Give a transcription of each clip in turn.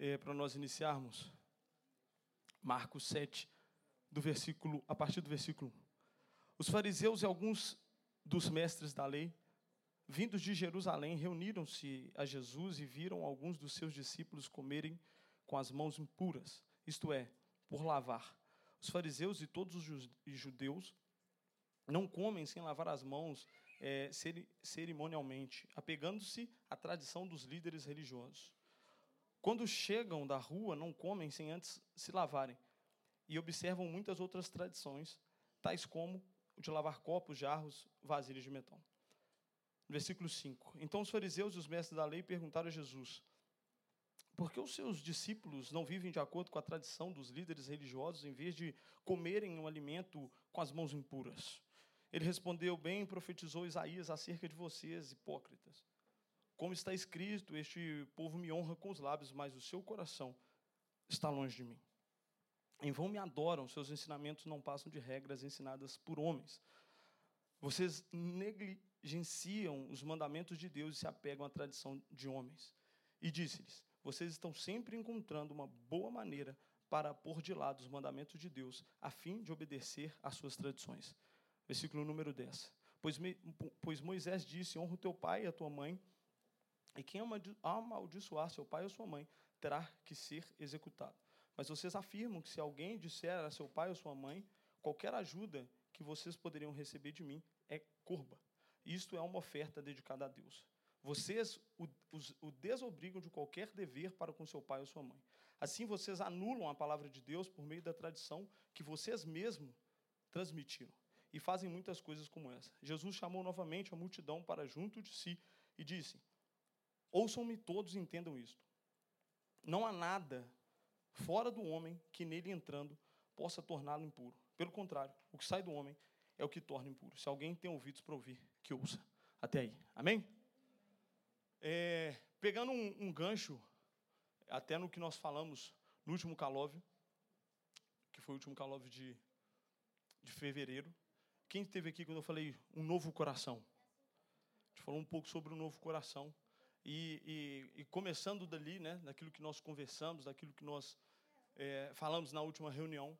é, para nós iniciarmos. Marcos 7, do versículo, a partir do versículo 1. Os fariseus e alguns dos mestres da lei, vindos de Jerusalém, reuniram-se a Jesus e viram alguns dos seus discípulos comerem com as mãos impuras, isto é, por lavar. Os fariseus e todos os judeus não comem sem lavar as mãos é, cerimonialmente, apegando-se à tradição dos líderes religiosos. Quando chegam da rua, não comem sem antes se lavarem, e observam muitas outras tradições, tais como o de lavar copos, jarros, vasilhas de metal. Versículo 5. Então os fariseus e os mestres da lei perguntaram a Jesus: Por que os seus discípulos não vivem de acordo com a tradição dos líderes religiosos em vez de comerem um alimento com as mãos impuras? Ele respondeu: Bem, profetizou Isaías acerca de vocês, hipócritas. Como está escrito, este povo me honra com os lábios, mas o seu coração está longe de mim. Em vão me adoram, seus ensinamentos não passam de regras ensinadas por homens. Vocês negligenciam os mandamentos de Deus e se apegam à tradição de homens. E disse-lhes: Vocês estão sempre encontrando uma boa maneira para pôr de lado os mandamentos de Deus, a fim de obedecer às suas tradições. Versículo número 10. Pois, pois Moisés disse: Honra o teu pai e a tua mãe, e quem amaldiçoar seu pai ou sua mãe terá que ser executado. Mas vocês afirmam que se alguém disser a seu pai ou sua mãe, qualquer ajuda que vocês poderiam receber de mim é curba. Isto é uma oferta dedicada a Deus. Vocês o, desobrigam de qualquer dever para com seu pai ou sua mãe. Assim, vocês anulam a palavra de Deus por meio da tradição que vocês mesmos transmitiram. E fazem muitas coisas como essa. Jesus chamou novamente a multidão para junto de si e disse: Ouçam-me todos e entendam isto. Não há nada fora do homem que nele entrando possa torná-lo impuro. Pelo contrário, o que sai do homem é o que torna impuro. Se alguém tem ouvidos para ouvir, que ouça. Até aí. Amém? É, pegando um, um, gancho, até no que nós falamos no último calóvio, que foi o último calóvio de, de fevereiro. Quem esteve aqui quando eu falei um novo coração? A gente falou um pouco sobre o um novo coração. E, e, e, começando dali, né, daquilo que nós conversamos, daquilo que nós é, falamos na última reunião,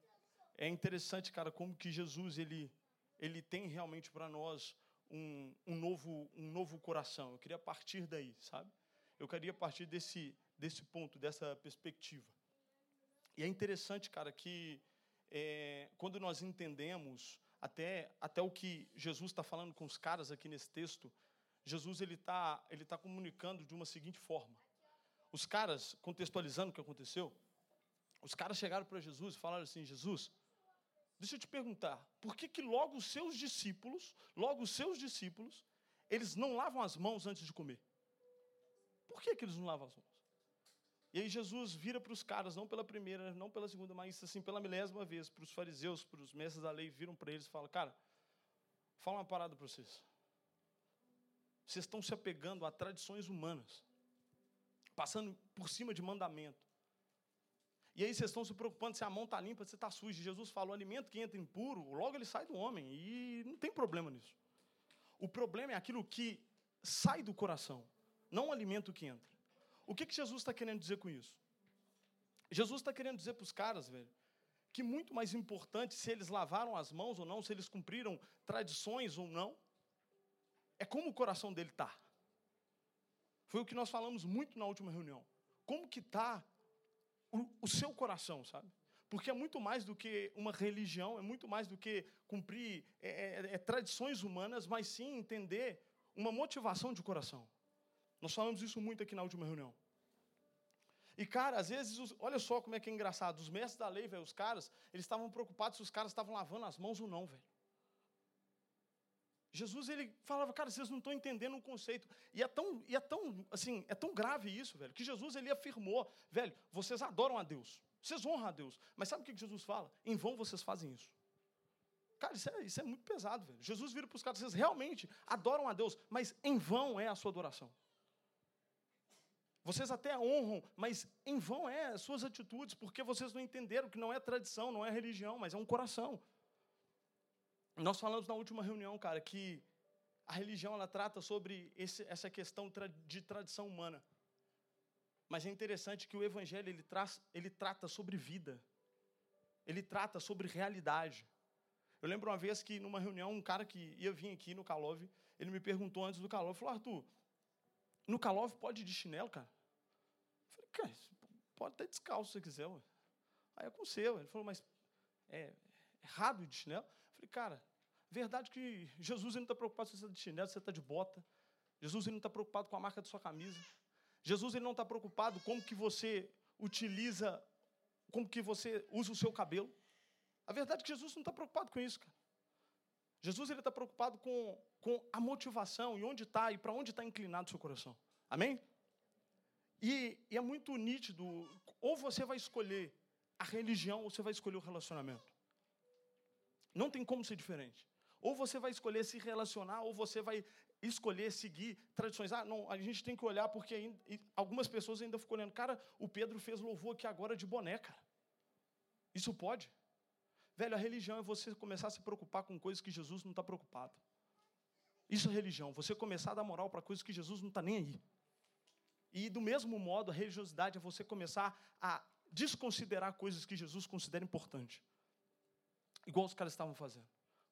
é interessante, cara, como que Jesus ele, ele tem realmente para nós um, um, novo, um novo coração. Eu queria partir daí, sabe? Eu queria partir desse, desse ponto, dessa perspectiva. E é interessante, cara, que é, quando nós entendemos até, até o que Jesus está falando com os caras aqui nesse texto, Jesus ele está ele tá comunicando de uma seguinte forma. Os caras, contextualizando o que aconteceu, os caras chegaram para Jesus e falaram assim: Jesus, deixa eu te perguntar, por que, que logo os seus discípulos, logo os seus discípulos, eles não lavam as mãos antes de comer? Por que, que eles não lavam as mãos? E aí Jesus vira para os caras, não pela primeira, não pela segunda, mas assim pela milésima vez, para os fariseus, para os mestres da lei, viram para eles e falam: Cara, fala uma parada para vocês. Vocês estão se apegando a tradições humanas, passando por cima de mandamento. E aí vocês estão se preocupando se a mão está limpa, se está suja. Jesus falou: alimento que entra impuro, logo ele sai do homem. E não tem problema nisso. O problema é aquilo que sai do coração, não o alimento que entra. O que, que Jesus está querendo dizer com isso? Jesus está querendo dizer para os caras, velho, que muito mais importante se eles lavaram as mãos ou não, se eles cumpriram tradições ou não, é como o coração dele está. Foi o que nós falamos muito na última reunião. Como que está o, o seu coração, sabe? Porque é muito mais do que uma religião, é muito mais do que cumprir é, é, é, tradições humanas, mas sim entender uma motivação de coração. Nós falamos isso muito aqui na última reunião. E, cara, às vezes, olha só como é que é engraçado. Os mestres da lei, velho, os caras, eles estavam preocupados se os caras estavam lavando as mãos ou não, velho. Jesus ele falava, cara, vocês não estão entendendo o conceito. E é tão, e é tão, assim, é tão grave isso, velho, que Jesus ele afirmou, velho, vocês adoram a Deus, vocês honram a Deus. Mas sabe o que Jesus fala? Em vão vocês fazem isso. Cara, isso é, isso é muito pesado, velho. Jesus vira para os caras, vocês realmente adoram a Deus, mas em vão é a sua adoração. Vocês até honram, mas em vão é as suas atitudes, porque vocês não entenderam que não é tradição, não é religião, mas é um coração. Nós falamos na última reunião, cara, que a religião ela trata sobre esse, essa questão de tradição humana. Mas é interessante que o Evangelho ele, traz, ele trata sobre vida, ele trata sobre realidade. Eu lembro uma vez que numa reunião, um cara que ia vir aqui no Calove, ele me perguntou antes do Calove, falou, Arthur, no Calove pode ir de chinelo, cara? Eu falei, cara, pode até descalço se quiser. Ué. Aí é com seu. Ele falou, mas é errado de chinelo? Eu falei, cara, verdade que Jesus não está preocupado se você está de chinelo, se você está de bota. Jesus não está preocupado com a marca da sua camisa. Jesus ele não está preocupado como que você utiliza, como que você usa o seu cabelo. A verdade é que Jesus não está preocupado com isso, cara. Jesus ele está preocupado com, com a motivação e onde está e para onde está inclinado o seu coração. Amém? E, e, é muito nítido, ou você vai escolher a religião ou você vai escolher o relacionamento. Não tem como ser diferente. Ou você vai escolher se relacionar, ou você vai escolher seguir tradições. Ah, não, a gente tem que olhar porque ainda, algumas pessoas ainda ficam olhando. Cara, o Pedro fez louvor aqui agora de boné, cara. Isso pode? Velho, a religião é você começar a se preocupar com coisas que Jesus não está preocupado. Isso é religião, você começar a dar moral para coisas que Jesus não está nem aí. E do mesmo modo, a religiosidade é você começar a desconsiderar coisas que Jesus considera importante. Igual os caras estavam fazendo.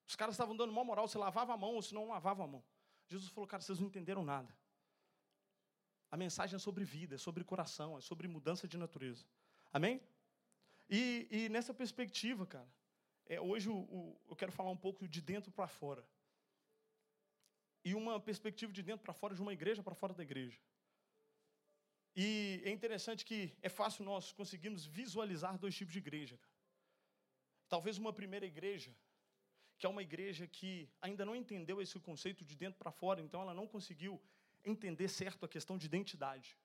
Os caras estavam dando uma moral, você lavava a mão ou se não lavava a mão. Jesus falou, cara, vocês não entenderam nada. A mensagem é sobre vida, é sobre coração, é sobre mudança de natureza. Amém? E, e nessa perspectiva, cara, é, hoje o, o, eu quero falar um pouco de dentro para fora. E uma perspectiva de dentro para fora, de uma igreja para fora da igreja. E é interessante que é fácil nós conseguirmos visualizar dois tipos de igreja. Talvez uma primeira igreja, que é uma igreja que ainda não entendeu esse conceito de dentro para fora, então ela não conseguiu entender certo a questão de identidade.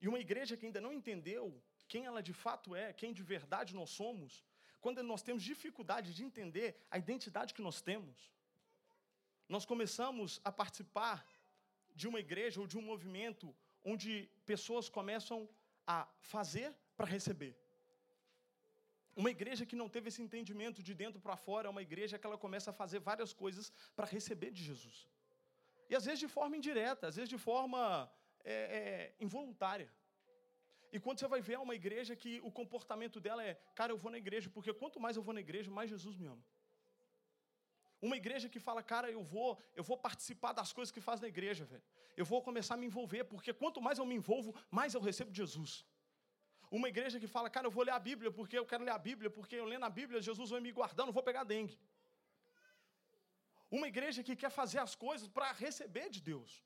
E uma igreja que ainda não entendeu quem ela de fato é, quem de verdade nós somos, quando nós temos dificuldade de entender a identidade que nós temos, nós começamos a participar de uma igreja ou de um movimento onde pessoas começam a fazer para receber. Uma igreja que não teve esse entendimento de dentro para fora é uma igreja que ela começa a fazer várias coisas para receber de Jesus. E às vezes de forma indireta, às vezes de forma é, é, involuntária. E quando você vai ver, é uma igreja que o comportamento dela é, cara, eu vou na igreja, porque quanto mais eu vou na igreja, mais Jesus me ama. Uma igreja que fala, cara, eu vou, eu vou participar das coisas que faz na igreja, velho. Eu vou começar a me envolver, porque quanto mais eu me envolvo, mais eu recebo Jesus. Uma igreja que fala, cara, eu vou ler a Bíblia, porque eu quero ler a Bíblia, porque eu lendo a Bíblia, Jesus vai me guardar, não vou pegar dengue. Uma igreja que quer fazer as coisas para receber de Deus.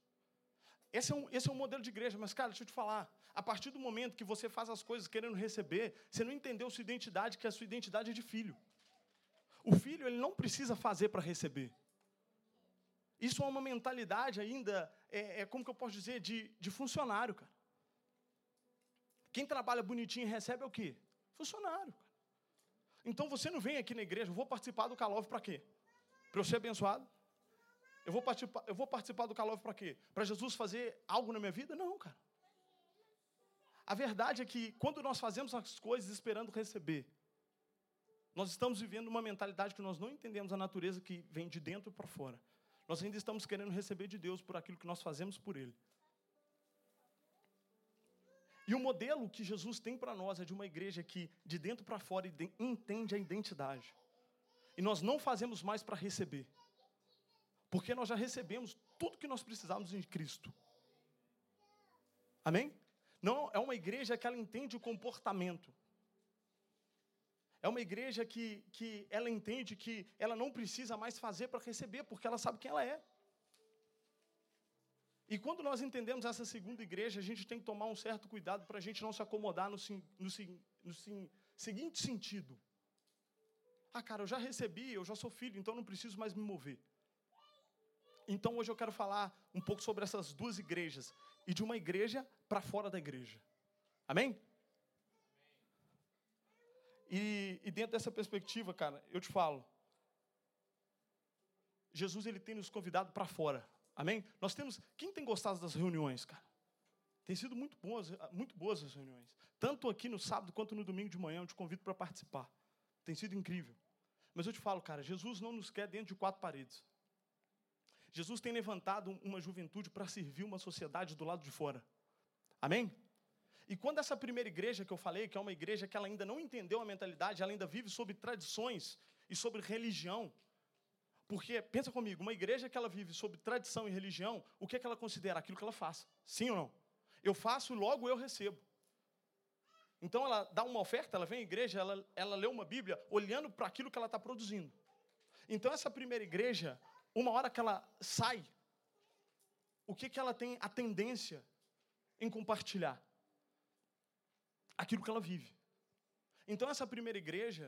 Esse é, um, esse é um modelo de igreja, mas, cara, deixa eu te falar. A partir do momento que você faz as coisas querendo receber, você não entendeu sua identidade, que a sua identidade é de filho. O filho ele não precisa fazer para receber. Isso é uma mentalidade ainda, é, é, como que eu posso dizer, de, de funcionário, cara. Quem trabalha bonitinho recebe é o quê? Funcionário. Então você não vem aqui na igreja, eu vou participar do Calove para quê? Para eu ser abençoado? Eu vou participar, eu vou participar do Calove para quê? Para Jesus fazer algo na minha vida? Não, cara. A verdade é que quando nós fazemos as coisas esperando receber, nós estamos vivendo uma mentalidade que nós não entendemos a natureza que vem de dentro para fora. Nós ainda estamos querendo receber de Deus por aquilo que nós fazemos por Ele. E o modelo que Jesus tem para nós é de uma igreja que, de dentro para fora, entende a identidade. E nós não fazemos mais para receber, porque nós já recebemos tudo que nós precisamos em Cristo. Amém? Não, é uma igreja que ela entende o comportamento. É uma igreja que, que ela entende que ela não precisa mais fazer para receber, porque ela sabe quem ela é. E quando nós entendemos essa segunda igreja, a gente tem que tomar um certo cuidado para a gente não se acomodar no, no, no, seguinte sentido. Ah, cara, eu já recebi, eu já sou filho, então não preciso mais me mover. Então hoje eu quero falar um pouco sobre essas duas igrejas e de uma igreja para fora da igreja. Amém? E, e dentro dessa perspectiva, cara, eu te falo, Jesus ele tem nos convidado para fora. Amém? Nós temos. Quem tem gostado das reuniões, cara? Tem sido muito boas, muito boas as reuniões. Tanto aqui no sábado quanto no domingo de manhã, eu te convido para participar. Tem sido incrível. Mas eu te falo, cara, Jesus não nos quer dentro de quatro paredes. Jesus tem levantado uma juventude para servir uma sociedade do lado de fora. Amém? E quando essa primeira igreja que eu falei, que é uma igreja que ela ainda não entendeu a mentalidade, ela ainda vive sobre tradições e sobre religião. Porque, pensa comigo, uma igreja que ela vive sobre tradição e religião, o que, é que ela considera? Aquilo que ela faz. Sim ou não? Eu faço logo eu recebo. Então ela dá uma oferta, ela vem à igreja, ela, ela lê uma Bíblia olhando para aquilo que ela está produzindo. Então essa primeira igreja, uma hora que ela sai, o que, que ela tem a tendência em compartilhar? aquilo que ela vive. Então, essa primeira igreja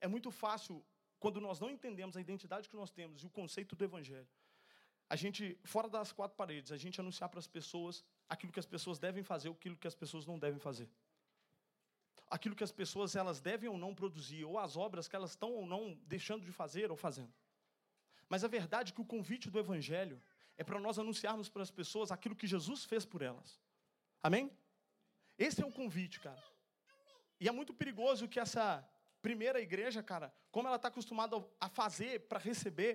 é muito fácil, quando nós não entendemos a identidade que nós temos e o conceito do Evangelho, a gente, fora das quatro paredes, a gente anunciar para as pessoas aquilo que as pessoas devem fazer, aquilo que as pessoas não devem fazer. Aquilo que as pessoas elas devem ou não produzir, ou as obras que elas estão ou não deixando de fazer ou fazendo. Mas a verdade é que o convite do Evangelho é para nós anunciarmos para as pessoas aquilo que Jesus fez por elas. Amém? Esse é o convite, cara. E é muito perigoso que essa primeira igreja, cara, como ela está acostumada a fazer para receber,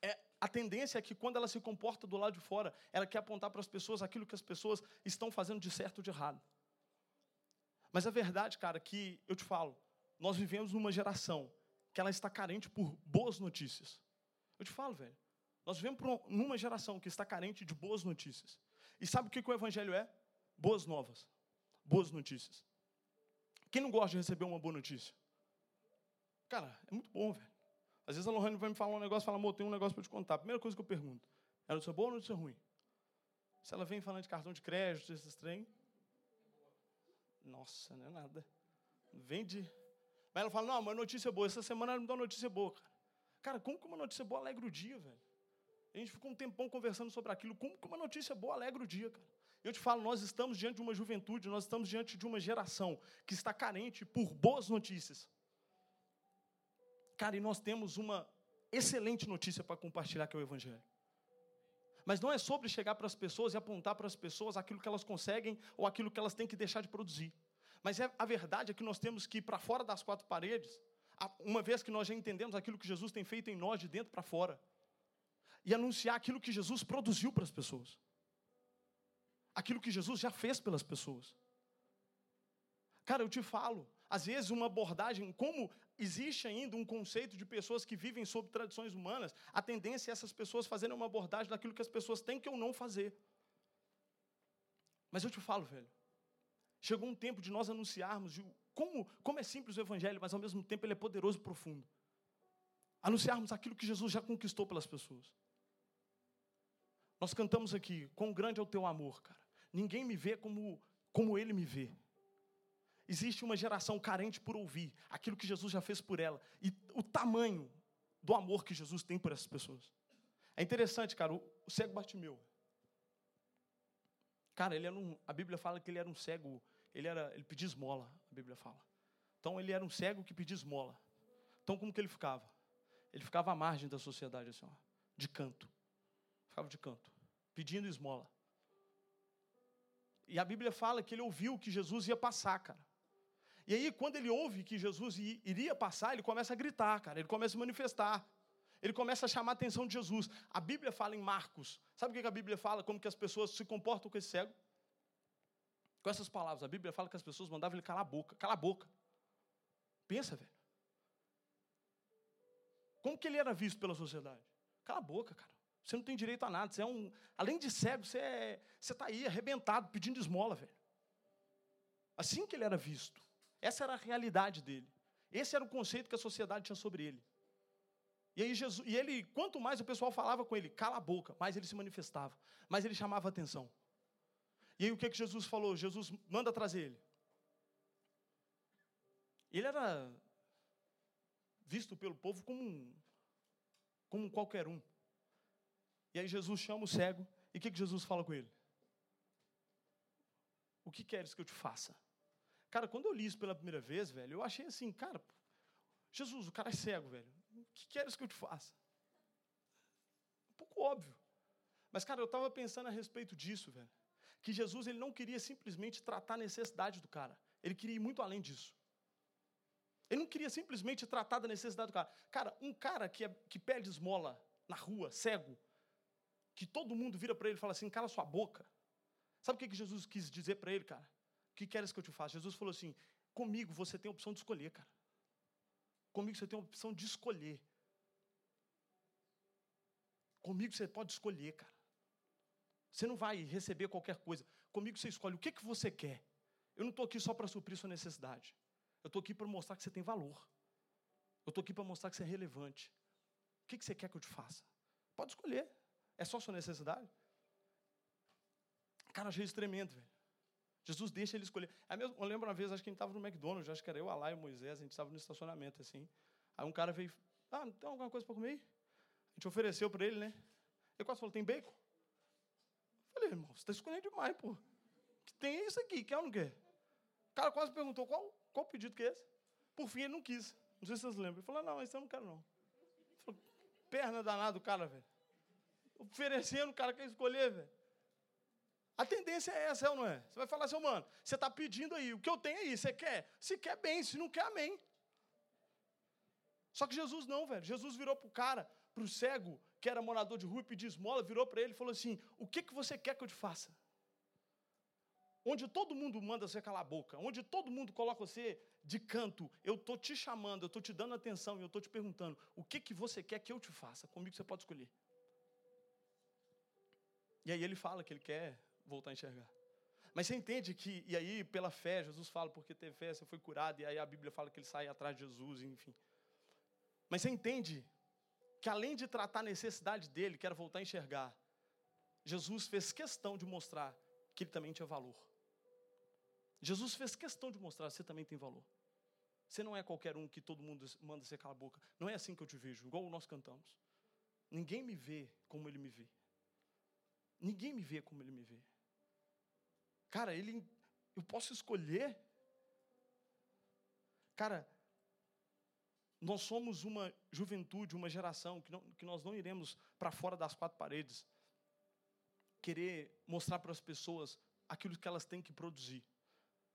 é, a tendência é que quando ela se comporta do lado de fora, ela quer apontar para as pessoas aquilo que as pessoas estão fazendo de certo ou de errado. Mas a verdade, cara, que eu te falo, nós vivemos numa geração que ela está carente por boas notícias. Eu te falo, velho. Nós vivemos numa geração que está carente de boas notícias. E sabe o que o evangelho é? Boas novas boas notícias. Quem não gosta de receber uma boa notícia? Cara, é muito bom, velho. Às vezes a Lohane vai me falar um negócio fala, amor, tem um negócio para te contar. Primeira coisa que eu pergunto, é notícia boa ou notícia ruim? Se ela vem falando de cartão de crédito, esses trem, nossa, não é nada. Vem de... Mas ela fala, não, mas notícia boa. Essa semana ela me dá uma notícia boa, cara. Cara, como que uma notícia boa alegra o dia, velho? A gente ficou um tempão conversando sobre aquilo. Como que uma notícia boa alegra o dia, cara? Eu te falo, nós estamos diante de uma juventude, nós estamos diante de uma geração que está carente por boas notícias. Cara, e nós temos uma excelente notícia para compartilhar que é o Evangelho. Mas não é sobre chegar para as pessoas e apontar para as pessoas aquilo que elas conseguem ou aquilo que elas têm que deixar de produzir. Mas é, a verdade é que nós temos que ir para fora das quatro paredes, uma vez que nós já entendemos aquilo que Jesus tem feito em nós de dentro para fora, e anunciar aquilo que Jesus produziu para as pessoas aquilo que Jesus já fez pelas pessoas. Cara, eu te falo, às vezes uma abordagem, como existe ainda um conceito de pessoas que vivem sob tradições humanas, a tendência é essas pessoas fazerem uma abordagem daquilo que as pessoas têm que ou não fazer. Mas eu te falo, velho, chegou um tempo de nós anunciarmos como, como é simples o evangelho, mas ao mesmo tempo ele é poderoso e profundo. Anunciarmos aquilo que Jesus já conquistou pelas pessoas. Nós cantamos aqui, quão grande é o teu amor, cara. Ninguém me vê como, como ele me vê. Existe uma geração carente por ouvir aquilo que Jesus já fez por ela e o tamanho do amor que Jesus tem por essas pessoas. É interessante, cara, o, cego Bartimeu. Cara, ele era um, a Bíblia fala que ele era um cego, ele era, ele pedia esmola, a Bíblia fala. Então ele era um cego que pedia esmola. Então como que ele ficava? Ele ficava à margem da sociedade assim, ó, de canto. Ficava de canto, pedindo esmola. E a Bíblia fala que ele ouviu que Jesus ia passar, cara. E aí, quando ele ouve que Jesus iria passar, ele começa a gritar, cara. Ele começa a manifestar. Ele começa a chamar a atenção de Jesus. A Bíblia fala em Marcos. Sabe o que a Bíblia fala? Como que as pessoas se comportam com esse cego? Com essas palavras. A Bíblia fala que as pessoas mandavam ele calar a boca. Cala a boca. Pensa, velho. Como que ele era visto pela sociedade? Cala a boca, cara. Você não tem direito a nada. Você é um, além de cego, você é, está aí arrebentado, pedindo esmola, velho. Assim que ele era visto. Essa era a realidade dele. Esse era o conceito que a sociedade tinha sobre ele. E aí Jesus, e ele, quanto mais o pessoal falava com ele, cala a boca, mais ele se manifestava, mais ele chamava atenção. E aí o que que Jesus falou? Jesus manda trazer ele. Ele era visto pelo povo como um, como um qualquer um. E aí Jesus chama o cego, e o que, que Jesus fala com ele? O que queres que eu te faça? Cara, quando eu li isso pela primeira vez, velho, eu achei assim, cara, Jesus, o cara é cego, velho. O que queres que eu te faça? Um pouco óbvio. Mas, cara, eu estava pensando a respeito disso, velho. Que Jesus ele não queria simplesmente tratar a necessidade do cara. Ele queria ir muito além disso. Ele não queria simplesmente tratar da necessidade do cara. Cara, um cara que, é, que pede esmola na rua, cego, que todo mundo vira para ele e fala assim: cala sua boca. Sabe o que Jesus quis dizer para ele, cara? O que queres que eu te faça? Jesus falou assim: comigo você tem a opção de escolher, cara. Comigo você tem a opção de escolher. Comigo você pode escolher, cara. Você não vai receber qualquer coisa. Comigo você escolhe o que, que você quer. Eu não estou aqui só para suprir sua necessidade. Eu estou aqui para mostrar que você tem valor. Eu estou aqui para mostrar que você é relevante. O que, que você quer que eu te faça? Pode escolher. É só sua necessidade? Cara, achei isso tremendo, velho. Jesus deixa ele escolher. Mesmo, eu lembro uma vez, acho que a gente estava no McDonald's, acho que era eu, Alá e Moisés, a gente estava no estacionamento, assim. Aí um cara veio, ah, não tem alguma coisa para comer? A gente ofereceu para ele, né? Ele quase falou, tem bacon? Eu falei, irmão, você está escolhendo demais, pô. Tem isso aqui, quer ou não quer? O cara quase perguntou, qual, qual pedido que é esse? Por fim, ele não quis. Não sei se vocês lembram. Ele falou, não, esse eu não quero, não. Falei, Perna danada do cara, velho. Oferecendo, o cara quer escolher, velho. A tendência é essa, é ou não é? Você vai falar assim, mano, você está pedindo aí, o que eu tenho aí, você quer? Se quer, bem, se não quer, amém. Só que Jesus não, velho. Jesus virou para o cara, para o cego, que era morador de rua e pediu esmola, virou para ele e falou assim: O que, que você quer que eu te faça? Onde todo mundo manda você calar a boca, onde todo mundo coloca você de canto, eu estou te chamando, eu estou te dando atenção e eu estou te perguntando: O que, que você quer que eu te faça? Comigo você pode escolher. E aí ele fala que ele quer voltar a enxergar. Mas você entende que, e aí pela fé, Jesus fala, porque teve fé, você foi curado, e aí a Bíblia fala que ele sai atrás de Jesus, enfim. Mas você entende que além de tratar a necessidade dele, que era voltar a enxergar, Jesus fez questão de mostrar que ele também tinha valor. Jesus fez questão de mostrar que você também tem valor. Você não é qualquer um que todo mundo manda você calar a boca. Não é assim que eu te vejo, igual nós cantamos. Ninguém me vê como ele me vê. Ninguém me vê como ele me vê. Cara, ele eu posso escolher. Cara, nós somos uma juventude, uma geração que, não, que nós não iremos para fora das quatro paredes querer mostrar para as pessoas aquilo que elas têm que produzir.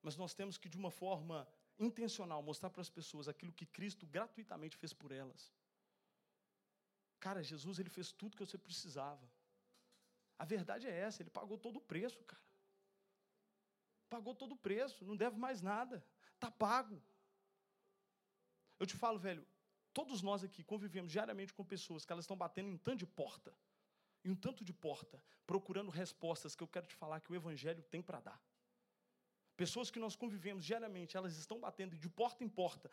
Mas nós temos que, de uma forma intencional, mostrar para as pessoas aquilo que Cristo gratuitamente fez por elas. Cara, Jesus, ele fez tudo que você precisava. A verdade é essa, ele pagou todo o preço, cara. Pagou todo o preço, não deve mais nada. Está pago. Eu te falo, velho, todos nós aqui convivemos diariamente com pessoas que elas estão batendo em tanto de porta, em um tanto de porta, procurando respostas que eu quero te falar que o Evangelho tem para dar. Pessoas que nós convivemos diariamente, elas estão batendo de porta em porta,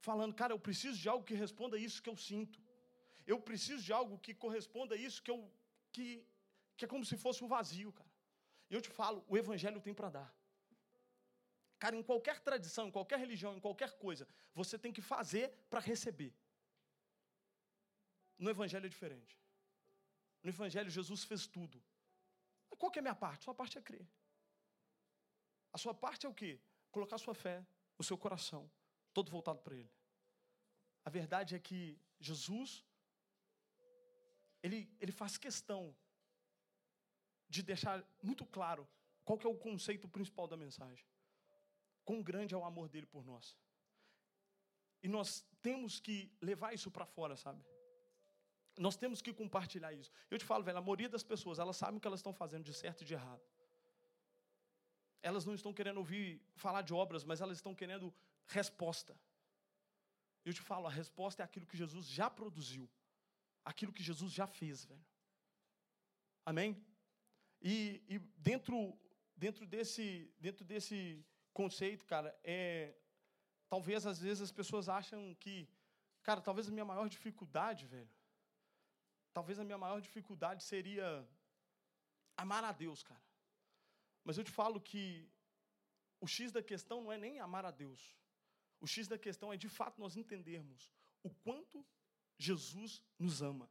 falando, cara, eu preciso de algo que responda isso que eu sinto. Eu preciso de algo que corresponda a isso que eu que, que é como se fosse um vazio, cara. E eu te falo, o evangelho tem para dar. Cara, em qualquer tradição, em qualquer religião, em qualquer coisa, você tem que fazer para receber. No Evangelho é diferente. No Evangelho, Jesus fez tudo. Qual que é a minha parte? Sua parte é crer. A sua parte é o quê? Colocar sua fé, o seu coração, todo voltado para Ele. A verdade é que Jesus, ele, ele faz questão de deixar muito claro qual que é o conceito principal da mensagem quão grande é o amor dele por nós. E nós temos que levar isso para fora, sabe? Nós temos que compartilhar isso. Eu te falo, velho, a maioria das pessoas, elas sabem o que elas estão fazendo de certo e de errado. Elas não estão querendo ouvir falar de obras, mas elas estão querendo resposta. Eu te falo, a resposta é aquilo que Jesus já produziu. Aquilo que Jesus já fez, velho. Amém? E, e dentro, dentro, desse, dentro desse conceito, cara, é. Talvez às vezes as pessoas acham que. Cara, talvez a minha maior dificuldade, velho. Talvez a minha maior dificuldade seria amar a Deus, cara. Mas eu te falo que o X da questão não é nem amar a Deus. O X da questão é de fato nós entendermos o quanto Jesus nos ama.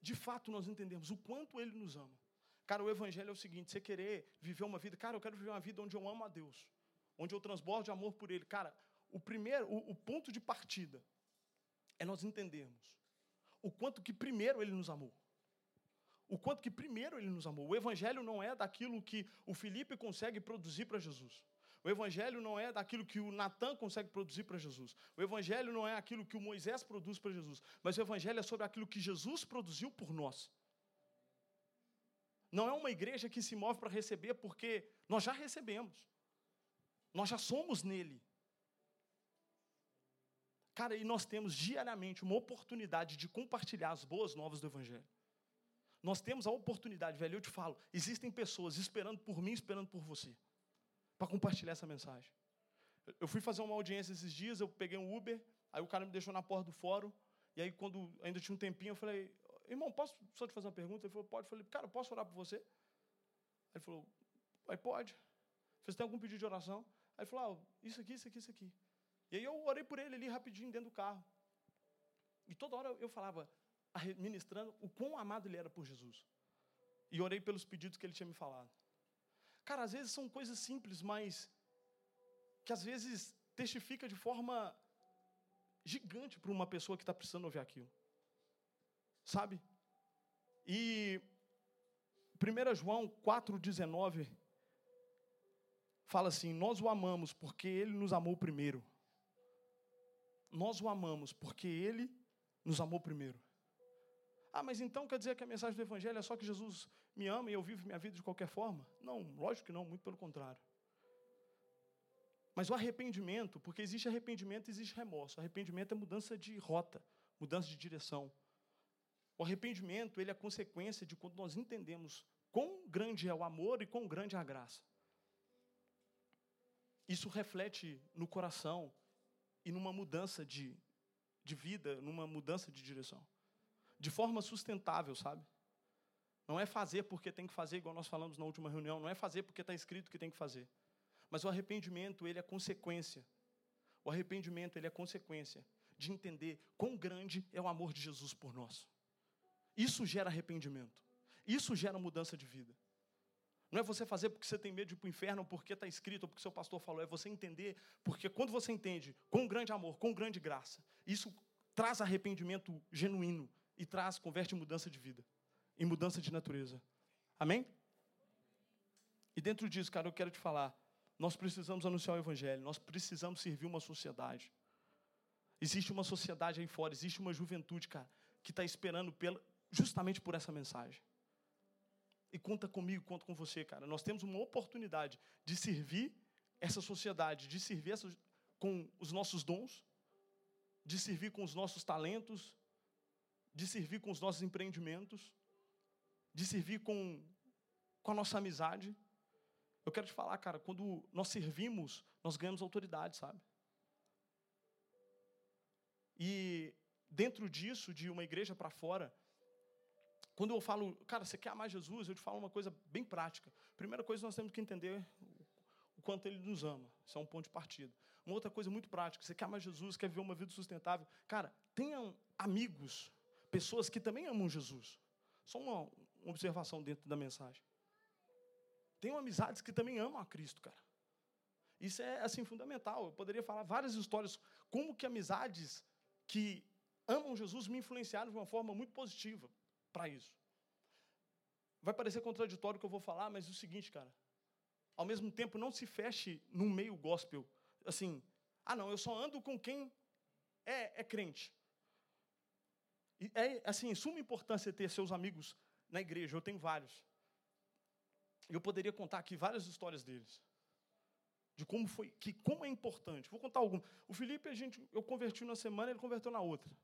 De fato nós entendemos o quanto Ele nos ama. Cara, o evangelho é o seguinte: você querer viver uma vida, cara, eu quero viver uma vida onde eu amo a Deus, onde eu transbordo amor por Ele. Cara, o primeiro, o, o ponto de partida é nós entendermos o quanto que primeiro Ele nos amou. O quanto que primeiro Ele nos amou. O evangelho não é daquilo que o Felipe consegue produzir para Jesus. O Evangelho não é daquilo que o Natan consegue produzir para Jesus. O Evangelho não é aquilo que o Moisés produz para Jesus. Mas o Evangelho é sobre aquilo que Jesus produziu por nós. não é uma igreja que se move para receber, porque nós já recebemos. Nós já somos nele. Cara, e nós temos diariamente uma oportunidade de compartilhar as boas novas do Evangelho. Nós temos a oportunidade, velho, eu te falo, existem pessoas esperando por mim, esperando por você, para compartilhar essa mensagem. Eu fui fazer uma audiência esses dias, eu peguei um Uber, aí o cara me deixou na porta do fórum, e aí quando ainda tinha um tempinho, eu falei, irmão, posso só te fazer uma pergunta? Ele falou, pode. Eu falei, cara, posso orar por você? Aí ele falou, aí pode. Você tem algum pedido de oração? Aí ele falou, ah, isso aqui, isso aqui, isso aqui. E aí eu orei por ele ali rapidinho dentro do carro. E toda hora eu falava, ministrando o quão amado ele era por Jesus. E orei pelos pedidos que ele tinha me falado. Cara, às vezes são coisas simples, mas que às vezes testifica de forma gigante para uma pessoa que está precisando ouvir aquilo. Sabe? E 1 João 4,19 fala assim: Nós o amamos porque ele nos amou primeiro. Nós o amamos porque ele nos amou primeiro. Ah, mas então quer dizer que a mensagem do Evangelho é só que Jesus me ama e eu vivo minha vida de qualquer forma? Não, lógico que não, muito pelo contrário. Mas o arrependimento, porque existe arrependimento existe remorso. Arrependimento é mudança de rota, mudança de direção. O arrependimento, ele é consequência de quando nós entendemos quão grande é o amor e quão grande é a graça. Isso reflete no coração e numa mudança de, de vida, numa mudança de direção. De forma sustentável, sabe? Não é fazer porque tem que fazer, igual nós falamos na última reunião, não é fazer porque está escrito que tem que fazer. Mas o arrependimento, ele é consequência. O arrependimento, ele é consequência de entender quão grande é o amor de Jesus por nós. Isso gera arrependimento. Isso gera mudança de vida. Não é você fazer porque você tem medo de ir para o inferno, porque está escrito, ou porque seu pastor falou. É você entender, porque quando você entende com grande amor, com grande graça, isso traz arrependimento genuíno e traz, converte em mudança de vida, em mudança de natureza. Amém? E dentro disso, cara, eu quero te falar nós precisamos anunciar o Evangelho, nós precisamos servir uma sociedade. Existe uma sociedade aí fora, existe uma juventude, cara, que está esperando pela, justamente por essa mensagem. E conta comigo, conta com você, cara. Nós temos uma oportunidade de servir essa sociedade, de servir essa, com os nossos dons, de servir com os nossos talentos, de servir com os nossos empreendimentos, de servir com, com a nossa amizade. Eu quero te falar, cara, quando nós servimos, nós ganhamos autoridade, sabe? E dentro disso, de uma igreja para fora, quando eu falo, cara, você quer amar Jesus, eu te falo uma coisa bem prática. Primeira coisa, nós temos que entender o quanto ele nos ama. Isso é um ponto de partida. Uma outra coisa muito prática, você quer amar Jesus, quer viver uma vida sustentável. Cara, tenham amigos, pessoas que também amam Jesus. Só uma, uma observação dentro da mensagem. Tenho amizades que também amam a Cristo, cara. Isso é assim fundamental. Eu poderia falar várias histórias como que amizades que amam Jesus me influenciaram de uma forma muito positiva para isso. Vai parecer contraditório o que eu vou falar, mas é o seguinte, cara. Ao mesmo tempo, não se feche num meio gospel. Assim, ah, não, eu só ando com quem é, é crente. É, assim, suma importância ter seus amigos na igreja. Eu tenho vários. Eu poderia contar aqui várias histórias deles. De como foi, que como é importante. Vou contar algum. O Felipe, a gente, eu converti na semana, ele converteu na outra.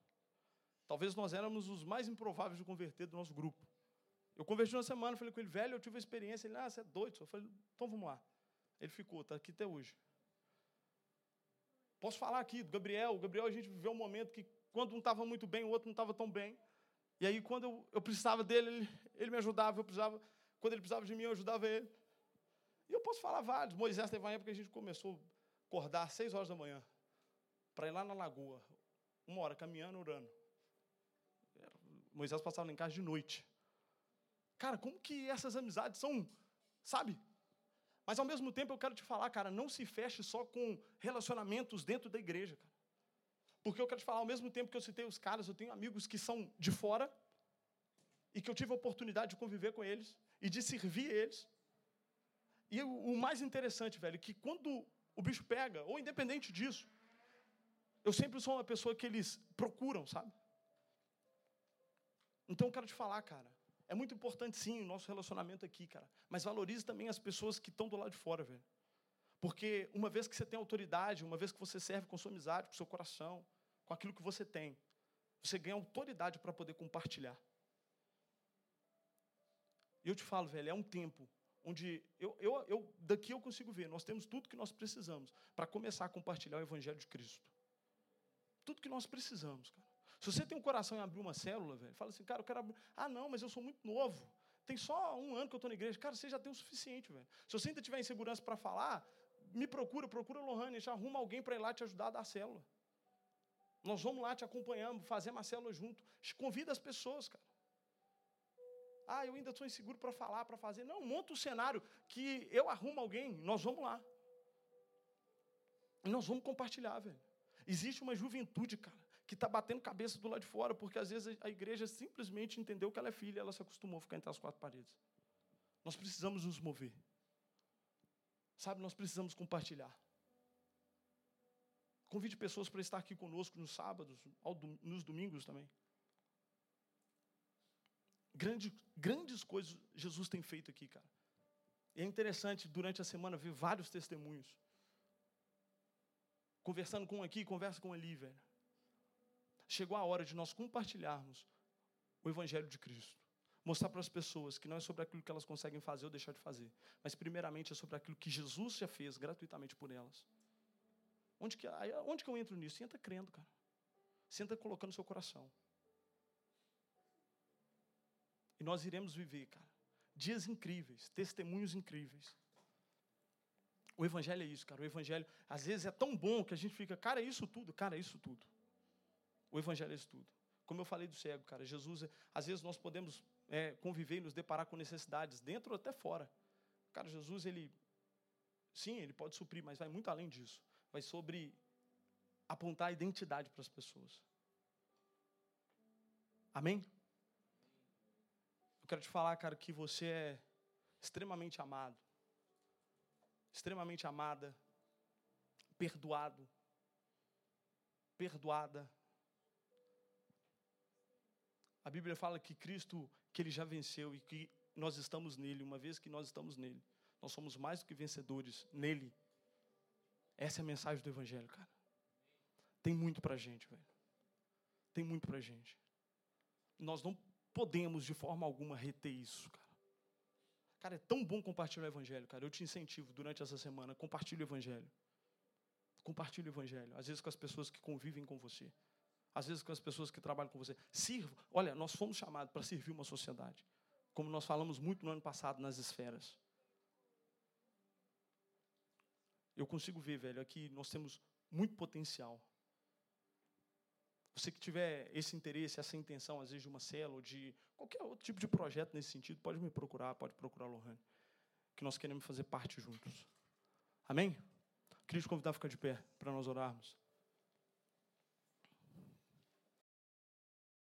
Talvez nós éramos os mais improváveis de converter do nosso grupo. Eu converti na semana, falei com ele, velho, eu tive a experiência. Ele, ah, você é doido. Eu falei, então vamos lá. Ele ficou, está aqui até hoje. Posso falar aqui do Gabriel. O Gabriel, a gente viveu um momento que, quando um estava muito bem, o outro não estava tão bem. E aí, quando eu, eu precisava dele, ele, ele me ajudava, eu precisava. Quando ele precisava de mim, eu ajudava ele. E eu posso falar vários. Moisés teve uma época que a gente começou a acordar às seis horas da manhã para ir lá na lagoa. Uma hora, caminhando, orando. Moisés passava lá em casa de noite. Cara, como que essas amizades são, sabe? Mas ao mesmo tempo eu quero te falar, cara, não se feche só com relacionamentos dentro da igreja, cara. Porque eu quero te falar, ao mesmo tempo que eu citei os caras, eu tenho amigos que são de fora e que eu tive a oportunidade de conviver com eles e de servir eles. E o mais interessante, velho, que quando o bicho pega, ou independente disso, eu sempre sou uma pessoa que eles procuram, sabe? Então eu quero te falar, cara, É muito importante, sim, o nosso relacionamento aqui, cara. Mas valorize também as pessoas que estão do lado de fora, velho. Porque uma vez que você tem autoridade, uma vez que você serve com sua amizade, com seu coração, com aquilo que você tem, você ganha autoridade para poder compartilhar. E eu te falo, velho, é um tempo onde eu, eu, eu, daqui eu consigo ver, nós temos tudo que nós precisamos para começar a compartilhar o Evangelho de Cristo. Tudo que nós precisamos, cara. Se você tem um coração em abrir uma célula, velho, fala assim, cara, eu quero abrir. Ah, não, mas eu sou muito novo. Tem só um ano que eu estou na igreja. Cara, você já tem o suficiente, velho. Se você ainda tiver insegurança para falar, me procura, procura a Lohane, já arruma alguém para ir lá te ajudar a dar a célula. Nós vamos lá, te acompanhamos, fazemos a célula junto. Convida as pessoas, cara. Ah, eu ainda estou inseguro para falar, para fazer. Não, monta o cenário que eu arrumo alguém, nós vamos lá. E nós vamos compartilhar, velho. Existe uma juventude, cara, que está batendo cabeça do lado de fora, porque às vezes a igreja simplesmente entendeu que ela é filha, ela se acostumou a ficar entre as quatro paredes. Nós precisamos nos mover. Sabe, nós precisamos compartilhar. Convide pessoas para estar aqui conosco nos sábados, nos domingos também. Grande, grandes coisas Jesus tem feito aqui, cara. E é interessante, durante a semana, ver vários testemunhos. Conversando com um aqui, conversa com ali, velho. Chegou a hora de nós compartilharmos o Evangelho de Cristo. Mostrar para as pessoas que não é sobre aquilo que elas conseguem fazer ou deixar de fazer, mas primeiramente é sobre aquilo que Jesus já fez gratuitamente por elas. Onde que, onde que eu entro nisso? Senta crendo, cara. Senta colocando seu coração. E nós iremos viver, cara, dias incríveis, testemunhos incríveis. O Evangelho é isso, cara. O Evangelho, às vezes, é tão bom que a gente fica, cara, é isso tudo, cara, é isso tudo. O Evangelho é isso tudo. Como eu falei do cego, cara, Jesus, às vezes nós podemos é, conviver e nos deparar com necessidades, dentro ou até fora. Cara, Jesus, ele, sim, ele pode suprir, mas vai muito além disso. Vai sobre apontar a identidade para as pessoas. Amém? Eu quero te falar, cara, que você é extremamente amado, extremamente amada, perdoado, perdoada. A Bíblia fala que Cristo, que ele já venceu e que nós estamos nele, uma vez que nós estamos nele, nós somos mais do que vencedores nele. Essa é a mensagem do Evangelho, cara. Tem muito pra gente, velho. Tem muito pra gente. Nós não podemos, de forma alguma, reter isso, cara. Cara, é tão bom compartilhar o Evangelho, cara. Eu te incentivo durante essa semana, compartilhe o Evangelho. Compartilhe o Evangelho. Às vezes com as pessoas que convivem com você. Às vezes com as pessoas que trabalham com você. Sirva. Olha, nós fomos chamados para servir uma sociedade. Como nós falamos muito no ano passado nas esferas. Eu consigo ver, velho, aqui nós temos muito potencial você que tiver esse interesse, essa intenção, às vezes, de uma célula, de qualquer outro tipo de projeto nesse sentido, pode me procurar, pode procurar a Lohane, que nós queremos fazer parte juntos. Amém? Queria te convidar a ficar de pé para nós orarmos.